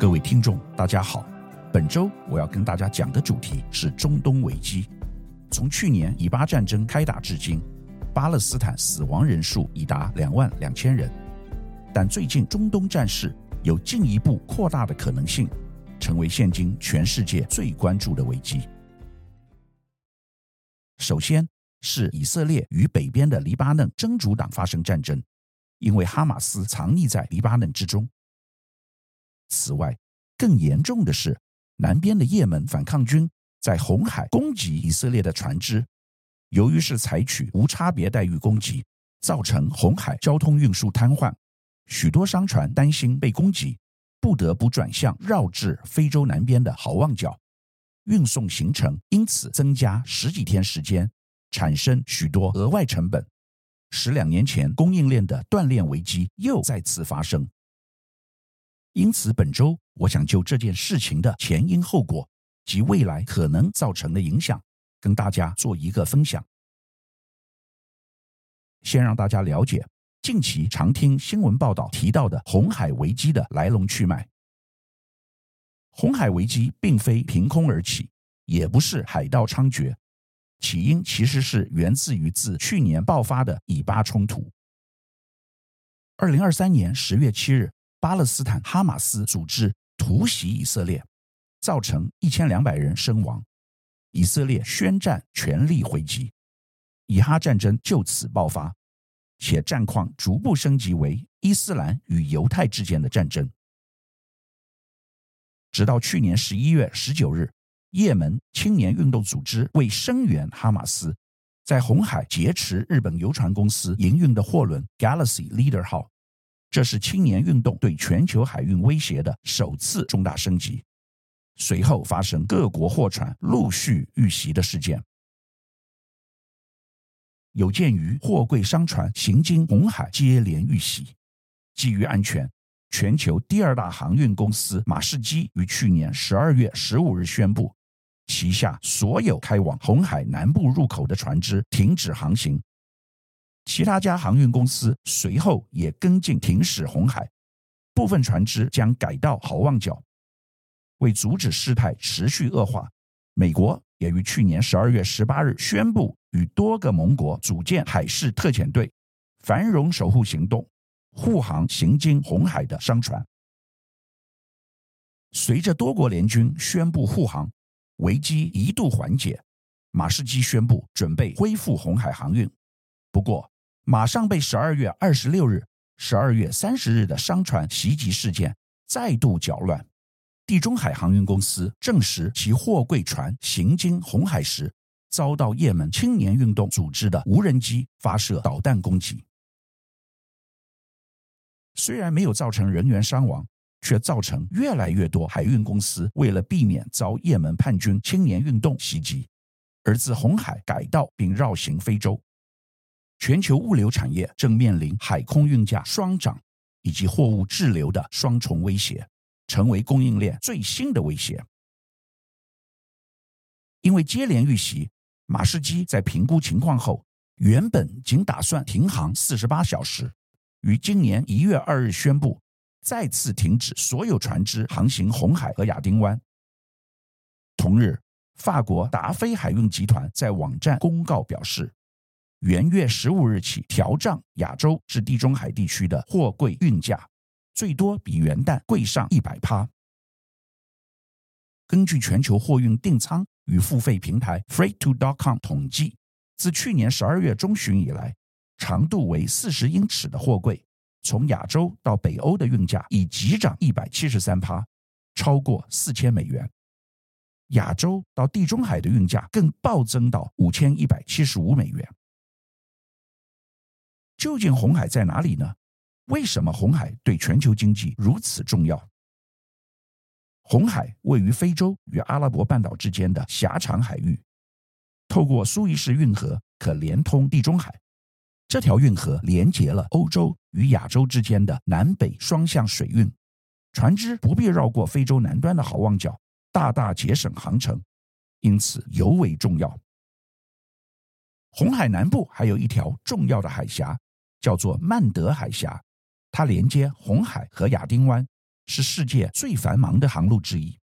各位听众，大家好。本周我要跟大家讲的主题是中东危机。从去年以巴战争开打至今，巴勒斯坦死亡人数已达两万两千人。但最近中东战事有进一步扩大的可能性，成为现今全世界最关注的危机。首先是以色列与北边的黎巴嫩真主党发生战争，因为哈马斯藏匿在黎巴嫩之中。此外，更严重的是，南边的也门反抗军在红海攻击以色列的船只，由于是采取无差别待遇攻击，造成红海交通运输瘫痪，许多商船担心被攻击，不得不转向绕至非洲南边的好望角，运送行程因此增加十几天时间，产生许多额外成本，使两年前供应链的断裂危机又再次发生。因此，本周我想就这件事情的前因后果及未来可能造成的影响，跟大家做一个分享。先让大家了解近期常听新闻报道提到的红海危机的来龙去脉。红海危机并非凭空而起，也不是海盗猖獗，起因其实是源自于自去年爆发的以巴冲突。二零二三年十月七日。巴勒斯坦哈马斯组织突袭以色列，造成一千两百人身亡。以色列宣战，全力回击，以哈战争就此爆发，且战况逐步升级为伊斯兰与犹太之间的战争。直到去年十一月十九日，也门青年运动组织为声援哈马斯，在红海劫持日本游船公司营运的货轮 Galaxy Leader 号。这是青年运动对全球海运威胁的首次重大升级。随后发生各国货船陆续遇袭的事件。有鉴于货柜商船行经红海接连遇袭，基于安全，全球第二大航运公司马士基于去年十二月十五日宣布，旗下所有开往红海南部入口的船只停止航行。其他家航运公司随后也跟进停驶红海，部分船只将改到好望角。为阻止事态持续恶化，美国也于去年十二月十八日宣布与多个盟国组建海事特遣队，繁荣守护行动，护航行经红海的商船。随着多国联军宣布护航，危机一度缓解，马士基宣布准备恢复红海航运。不过，马上被十二月二十六日、十二月三十日的商船袭击事件再度搅乱。地中海航运公司证实，其货柜船行经红海时，遭到也门青年运动组织的无人机发射导弹攻击。虽然没有造成人员伤亡，却造成越来越多海运公司为了避免遭也门叛军青年运动袭击，而自红海改道并绕行非洲。全球物流产业正面临海空运价双涨以及货物滞留的双重威胁，成为供应链最新的威胁。因为接连遇袭，马士基在评估情况后，原本仅打算停航四十八小时，于今年一月二日宣布再次停止所有船只航行红海和亚丁湾。同日，法国达飞海运集团在网站公告表示。元月十五日起调涨亚洲至地中海地区的货柜运价，最多比元旦贵上一百趴。根据全球货运订仓与付费平台 Freight2.com 统计，自去年十二月中旬以来，长度为四十英尺的货柜从亚洲到北欧的运价已急涨一百七十三趴，超过四千美元；亚洲到地中海的运价更暴增到五千一百七十五美元。究竟红海在哪里呢？为什么红海对全球经济如此重要？红海位于非洲与阿拉伯半岛之间的狭长海域，透过苏伊士运河可连通地中海。这条运河连接了欧洲与亚洲之间的南北双向水运，船只不必绕过非洲南端的好望角，大大节省航程，因此尤为重要。红海南部还有一条重要的海峡。叫做曼德海峡，它连接红海和亚丁湾，是世界最繁忙的航路之一。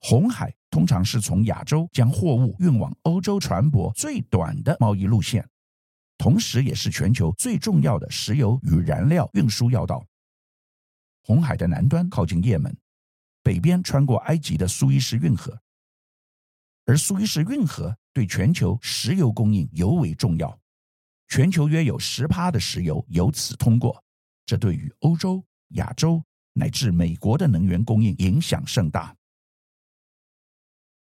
红海通常是从亚洲将货物运往欧洲船舶最短的贸易路线，同时也是全球最重要的石油与燃料运输要道。红海的南端靠近也门，北边穿过埃及的苏伊士运河，而苏伊士运河对全球石油供应尤为重要，全球约有十趴的石油由此通过，这对于欧洲、亚洲乃至美国的能源供应影响甚大。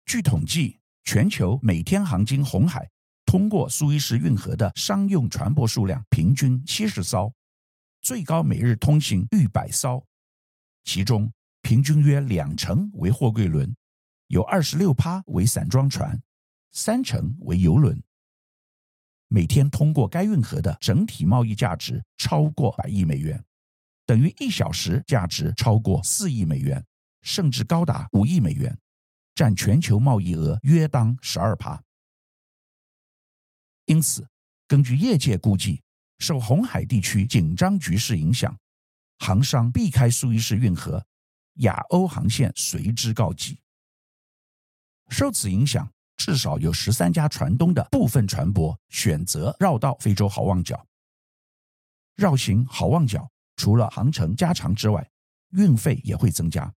据统计，全球每天航经红海通过苏伊士运河的商用船舶数量平均七十艘。最高每日通行逾百艘，其中平均约两成为货柜轮，有二十六趴为散装船，三成为油轮。每天通过该运河的整体贸易价值超过百亿美元，等于一小时价值超过四亿美元，甚至高达五亿美元，占全球贸易额约当十二趴。因此，根据业界估计，受红海地区紧张局势影响，航商避开苏伊士运河，亚欧航线随之告急。受此影响，至少有十三家船东的部分船舶选择绕道非洲好望角。绕行好望角除了航程加长之外，运费也会增加，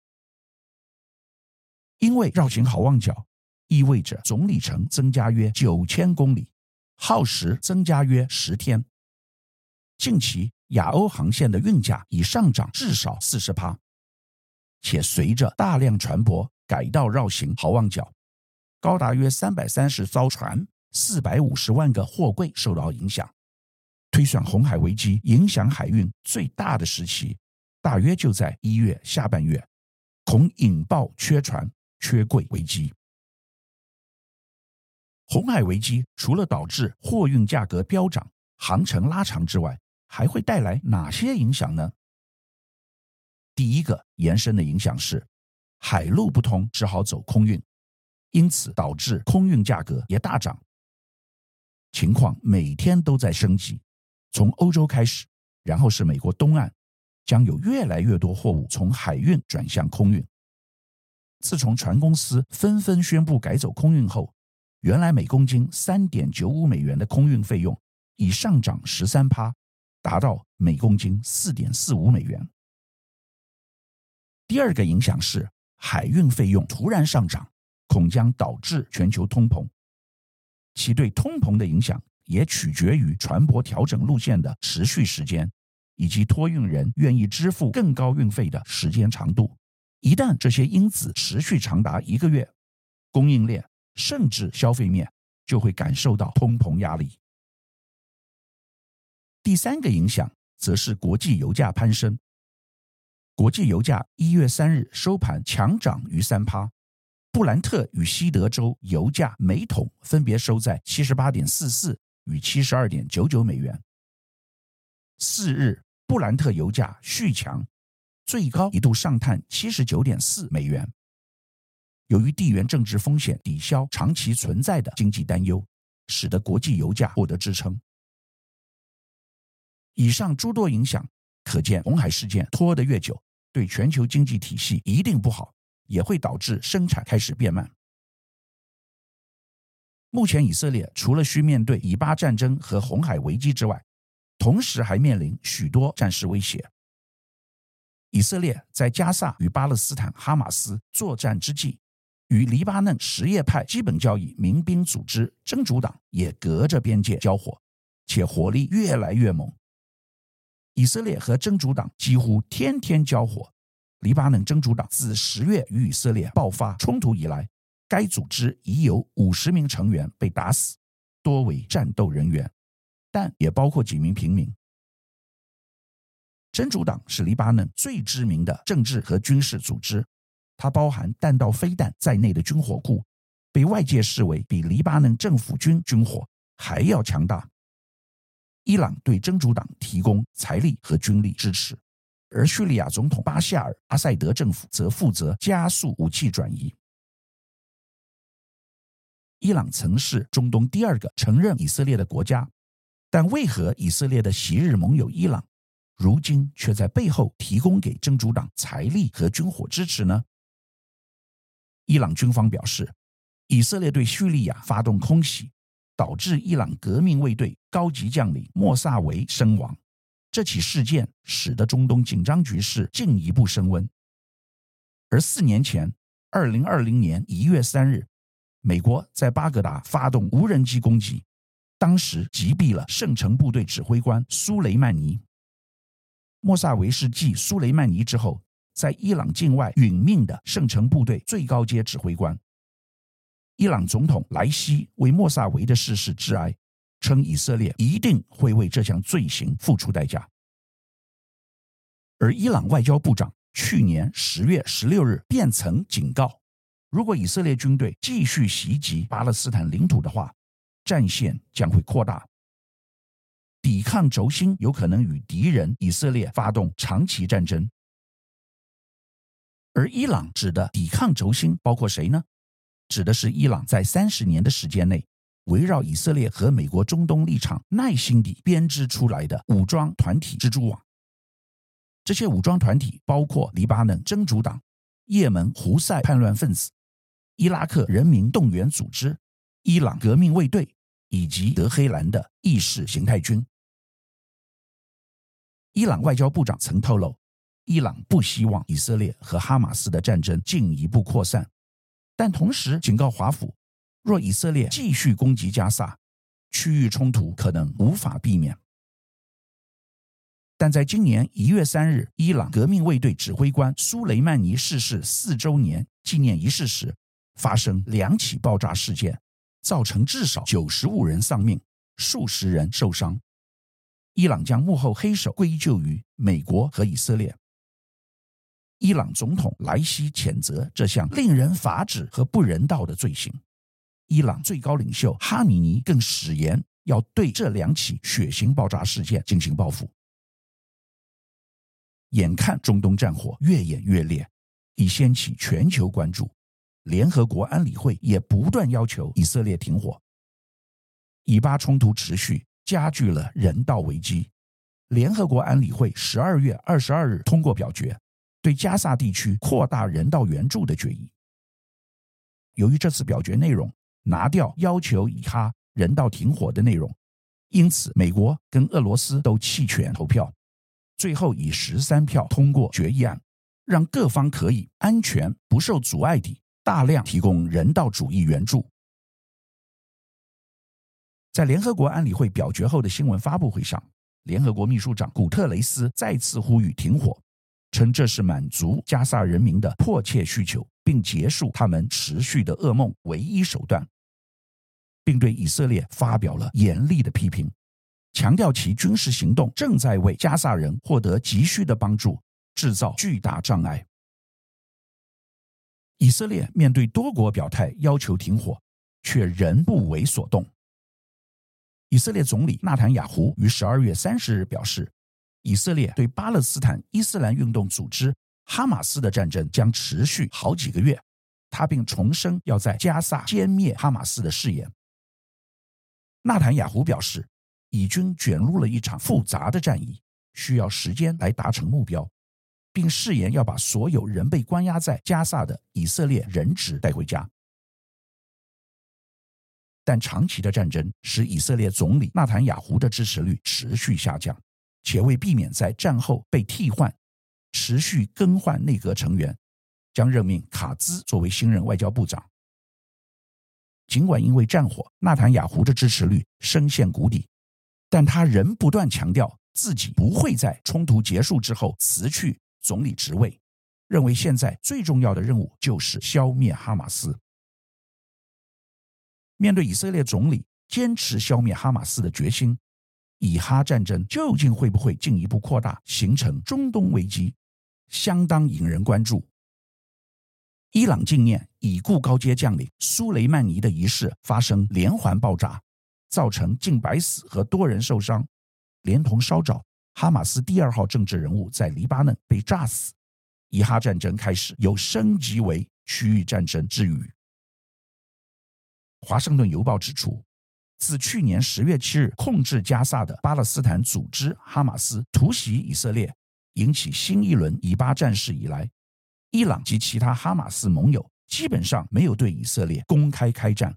因为绕行好望角意味着总里程增加约九千公里，耗时增加约十天。近期亚欧航线的运价已上涨至少四十趴，且随着大量船舶改道绕行好望角，高达约三百三十艘船、四百五十万个货柜受到影响。推算红海危机影响海运最大的时期，大约就在一月下半月，恐引爆缺船、缺柜危机。红海危机除了导致货运价格飙涨、航程拉长之外，还会带来哪些影响呢？第一个延伸的影响是，海路不通，只好走空运，因此导致空运价格也大涨。情况每天都在升级，从欧洲开始，然后是美国东岸，将有越来越多货物从海运转向空运。自从船公司纷纷宣布改走空运后，原来每公斤三点九五美元的空运费用已上涨十三趴。达到每公斤四点四五美元。第二个影响是海运费用突然上涨，恐将导致全球通膨。其对通膨的影响也取决于船舶调整路线的持续时间，以及托运人愿意支付更高运费的时间长度。一旦这些因子持续长达一个月，供应链甚至消费面就会感受到通膨压力。第三个影响则是国际油价攀升。国际油价一月三日收盘强涨逾三趴，布兰特与西德州油价每桶分别收在七十八点四四与七十二点九九美元。四日，布兰特油价续强，最高一度上探七十九点四美元。由于地缘政治风险抵消长期存在的经济担忧，使得国际油价获得支撑。以上诸多影响，可见红海事件拖得越久，对全球经济体系一定不好，也会导致生产开始变慢。目前以色列除了需面对以巴战争和红海危机之外，同时还面临许多战事威胁。以色列在加萨与巴勒斯坦哈马斯作战之际，与黎巴嫩什叶派基本教义民兵组织真主党也隔着边界交火，且火力越来越猛。以色列和真主党几乎天天交火。黎巴嫩真主党自十月与以色列爆发冲突以来，该组织已有五十名成员被打死，多为战斗人员，但也包括几名平民。真主党是黎巴嫩最知名的政治和军事组织，它包含弹道飞弹在内的军火库，被外界视为比黎巴嫩政府军军火还要强大。伊朗对真主党提供财力和军力支持，而叙利亚总统巴夏尔·阿塞德政府则负责加速武器转移。伊朗曾是中东第二个承认以色列的国家，但为何以色列的昔日盟友伊朗如今却在背后提供给真主党财力和军火支持呢？伊朗军方表示，以色列对叙利亚发动空袭，导致伊朗革命卫队高级将领莫萨维身亡。这起事件使得中东紧张局势进一步升温。而四年前，二零二零年一月三日，美国在巴格达发动无人机攻击，当时击毙了圣城部队指挥官苏雷曼尼。莫萨维是继苏雷曼尼之后，在伊朗境外殒命的圣城部队最高阶指挥官。伊朗总统莱西为莫萨维的逝世致哀，称以色列一定会为这项罪行付出代价。而伊朗外交部长去年十月十六日便曾警告，如果以色列军队继续袭击巴勒斯坦领土的话，战线将会扩大，抵抗轴心有可能与敌人以色列发动长期战争。而伊朗指的抵抗轴心包括谁呢？指的是伊朗在三十年的时间内，围绕以色列和美国中东立场耐心地编织出来的武装团体蜘蛛网。这些武装团体包括黎巴嫩真主党、也门胡塞叛乱分子、伊拉克人民动员组织、伊朗革命卫队以及德黑兰的意识形态军。伊朗外交部长曾透露，伊朗不希望以色列和哈马斯的战争进一步扩散。但同时警告华府，若以色列继续攻击加萨，区域冲突可能无法避免。但在今年一月三日，伊朗革命卫队指挥官苏雷曼尼逝世四周年纪念仪式时，发生两起爆炸事件，造成至少九十五人丧命，数十人受伤。伊朗将幕后黑手归咎于美国和以色列。伊朗总统莱西谴责这项令人发指和不人道的罪行。伊朗最高领袖哈米尼更誓言要对这两起血腥爆炸事件进行报复。眼看中东战火越演越烈，已掀起全球关注。联合国安理会也不断要求以色列停火。以巴冲突持续，加剧了人道危机。联合国安理会十二月二十二日通过表决。对加萨地区扩大人道援助的决议，由于这次表决内容拿掉要求以哈人道停火的内容，因此美国跟俄罗斯都弃权投票，最后以十三票通过决议案，让各方可以安全不受阻碍地大量提供人道主义援助。在联合国安理会表决后的新闻发布会上，联合国秘书长古特雷斯再次呼吁停火。称这是满足加萨人民的迫切需求，并结束他们持续的噩梦唯一手段，并对以色列发表了严厉的批评，强调其军事行动正在为加萨人获得急需的帮助制造巨大障碍。以色列面对多国表态要求停火，却仍不为所动。以色列总理纳坦雅胡于十二月三十日表示。以色列对巴勒斯坦伊斯兰运动组织哈马斯的战争将持续好几个月，他并重申要在加萨歼灭哈马斯的誓言。纳坦雅胡表示，以军卷入了一场复杂的战役，需要时间来达成目标，并誓言要把所有仍被关押在加萨的以色列人质带回家。但长期的战争使以色列总理纳坦雅胡的支持率持续下降。且为避免在战后被替换，持续更换内阁成员，将任命卡兹作为新任外交部长。尽管因为战火，纳坦雅胡的支持率深陷谷底，但他仍不断强调自己不会在冲突结束之后辞去总理职位，认为现在最重要的任务就是消灭哈马斯。面对以色列总理坚持消灭哈马斯的决心。以哈战争究竟会不会进一步扩大，形成中东危机，相当引人关注。伊朗纪念已故高阶将领苏雷曼尼的仪式发生连环爆炸，造成近百死和多人受伤，连同烧着哈马斯第二号政治人物在黎巴嫩被炸死，以哈战争开始有升级为区域战争之余。华盛顿邮报指出。自去年十月七日控制加萨的巴勒斯坦组织哈马斯突袭以色列，引起新一轮以巴战事以来，伊朗及其他哈马斯盟友基本上没有对以色列公开开战。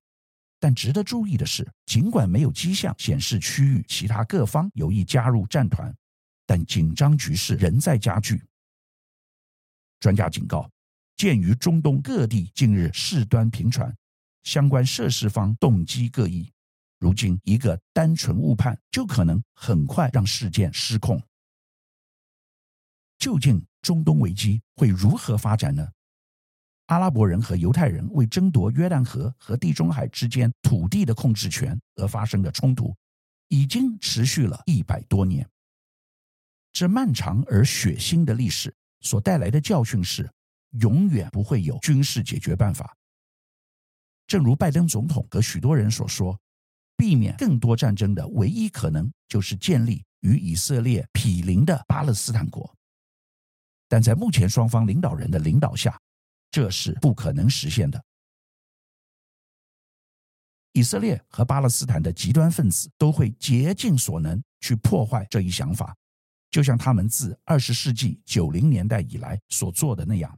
但值得注意的是，尽管没有迹象显示区域其他各方有意加入战团，但紧张局势仍在加剧。专家警告，鉴于中东各地近日事端频传，相关涉事方动机各异，如今一个单纯误判就可能很快让事件失控。究竟中东危机会如何发展呢？阿拉伯人和犹太人为争夺约旦河和地中海之间土地的控制权而发生的冲突，已经持续了一百多年。这漫长而血腥的历史所带来的教训是，永远不会有军事解决办法。正如拜登总统和许多人所说，避免更多战争的唯一可能，就是建立与以色列毗邻的巴勒斯坦国。但在目前双方领导人的领导下，这是不可能实现的。以色列和巴勒斯坦的极端分子都会竭尽所能去破坏这一想法，就像他们自二十世纪九零年代以来所做的那样。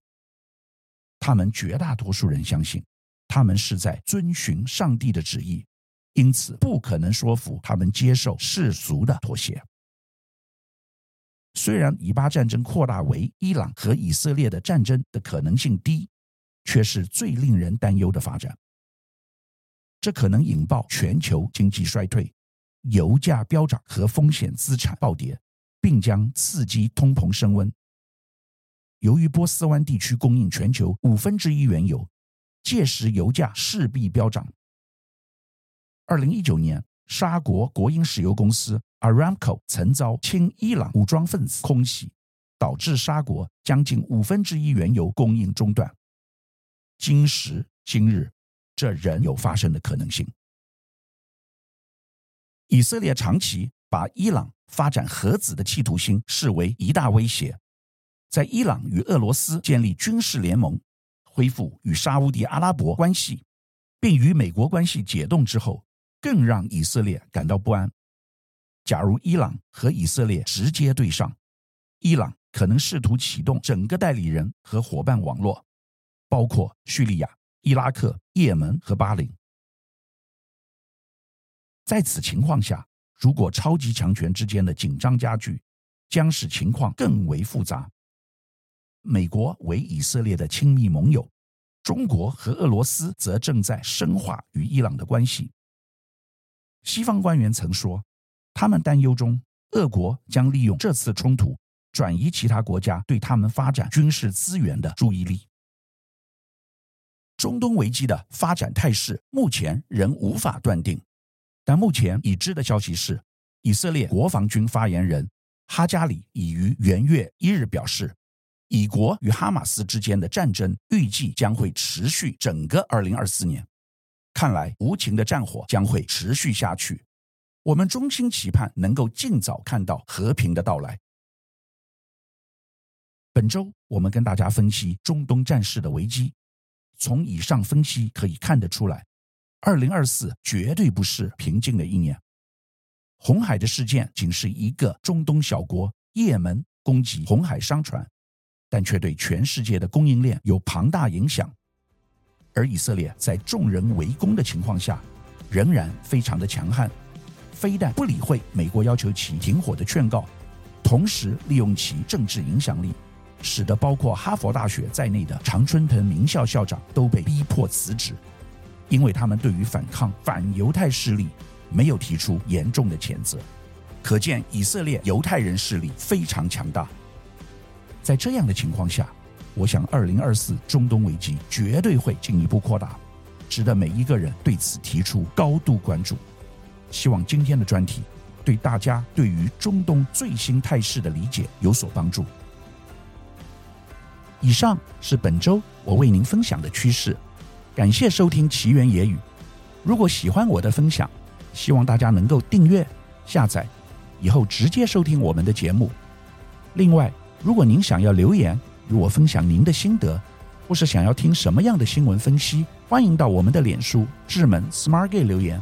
他们绝大多数人相信，他们是在遵循上帝的旨意，因此不可能说服他们接受世俗的妥协。虽然以巴战争扩大为伊朗和以色列的战争的可能性低，却是最令人担忧的发展。这可能引爆全球经济衰退、油价飙涨和风险资产暴跌，并将刺激通膨升温。由于波斯湾地区供应全球五分之一原油，届时油价势必飙涨。二零一九年，沙国国营石油公司 Aramco 曾遭亲伊朗武装分子空袭，导致沙国将近五分之一原油供应中断。今时今日，这仍有发生的可能性。以色列长期把伊朗发展核子的企图心视为一大威胁，在伊朗与俄罗斯建立军事联盟、恢复与沙乌地阿拉伯关系，并与美国关系解冻之后，更让以色列感到不安。假如伊朗和以色列直接对上，伊朗可能试图启动整个代理人和伙伴网络，包括叙利亚、伊拉克、也门和巴林。在此情况下，如果超级强权之间的紧张加剧，将使情况更为复杂。美国为以色列的亲密盟友，中国和俄罗斯则正在深化与伊朗的关系。西方官员曾说，他们担忧中，俄国将利用这次冲突转移其他国家对他们发展军事资源的注意力。中东危机的发展态势目前仍无法断定，但目前已知的消息是，以色列国防军发言人哈加里已于元月一日表示，以国与哈马斯之间的战争预计将会持续整个二零二四年。看来无情的战火将会持续下去，我们衷心期盼能够尽早看到和平的到来。本周我们跟大家分析中东战事的危机，从以上分析可以看得出来，二零二四绝对不是平静的一年。红海的事件仅是一个中东小国也门攻击红海商船，但却对全世界的供应链有庞大影响。而以色列在众人围攻的情况下，仍然非常的强悍，非但不理会美国要求其停火的劝告，同时利用其政治影响力，使得包括哈佛大学在内的常春藤名校校长都被逼迫辞职，因为他们对于反抗反犹太势力没有提出严重的谴责。可见以色列犹太人势力非常强大。在这样的情况下，我想，二零二四中东危机绝对会进一步扩大，值得每一个人对此提出高度关注。希望今天的专题对大家对于中东最新态势的理解有所帮助。以上是本周我为您分享的趋势，感谢收听奇缘野语。如果喜欢我的分享，希望大家能够订阅、下载，以后直接收听我们的节目。另外，如果您想要留言，与我分享您的心得，或是想要听什么样的新闻分析，欢迎到我们的脸书智门 Smart Gay 留言，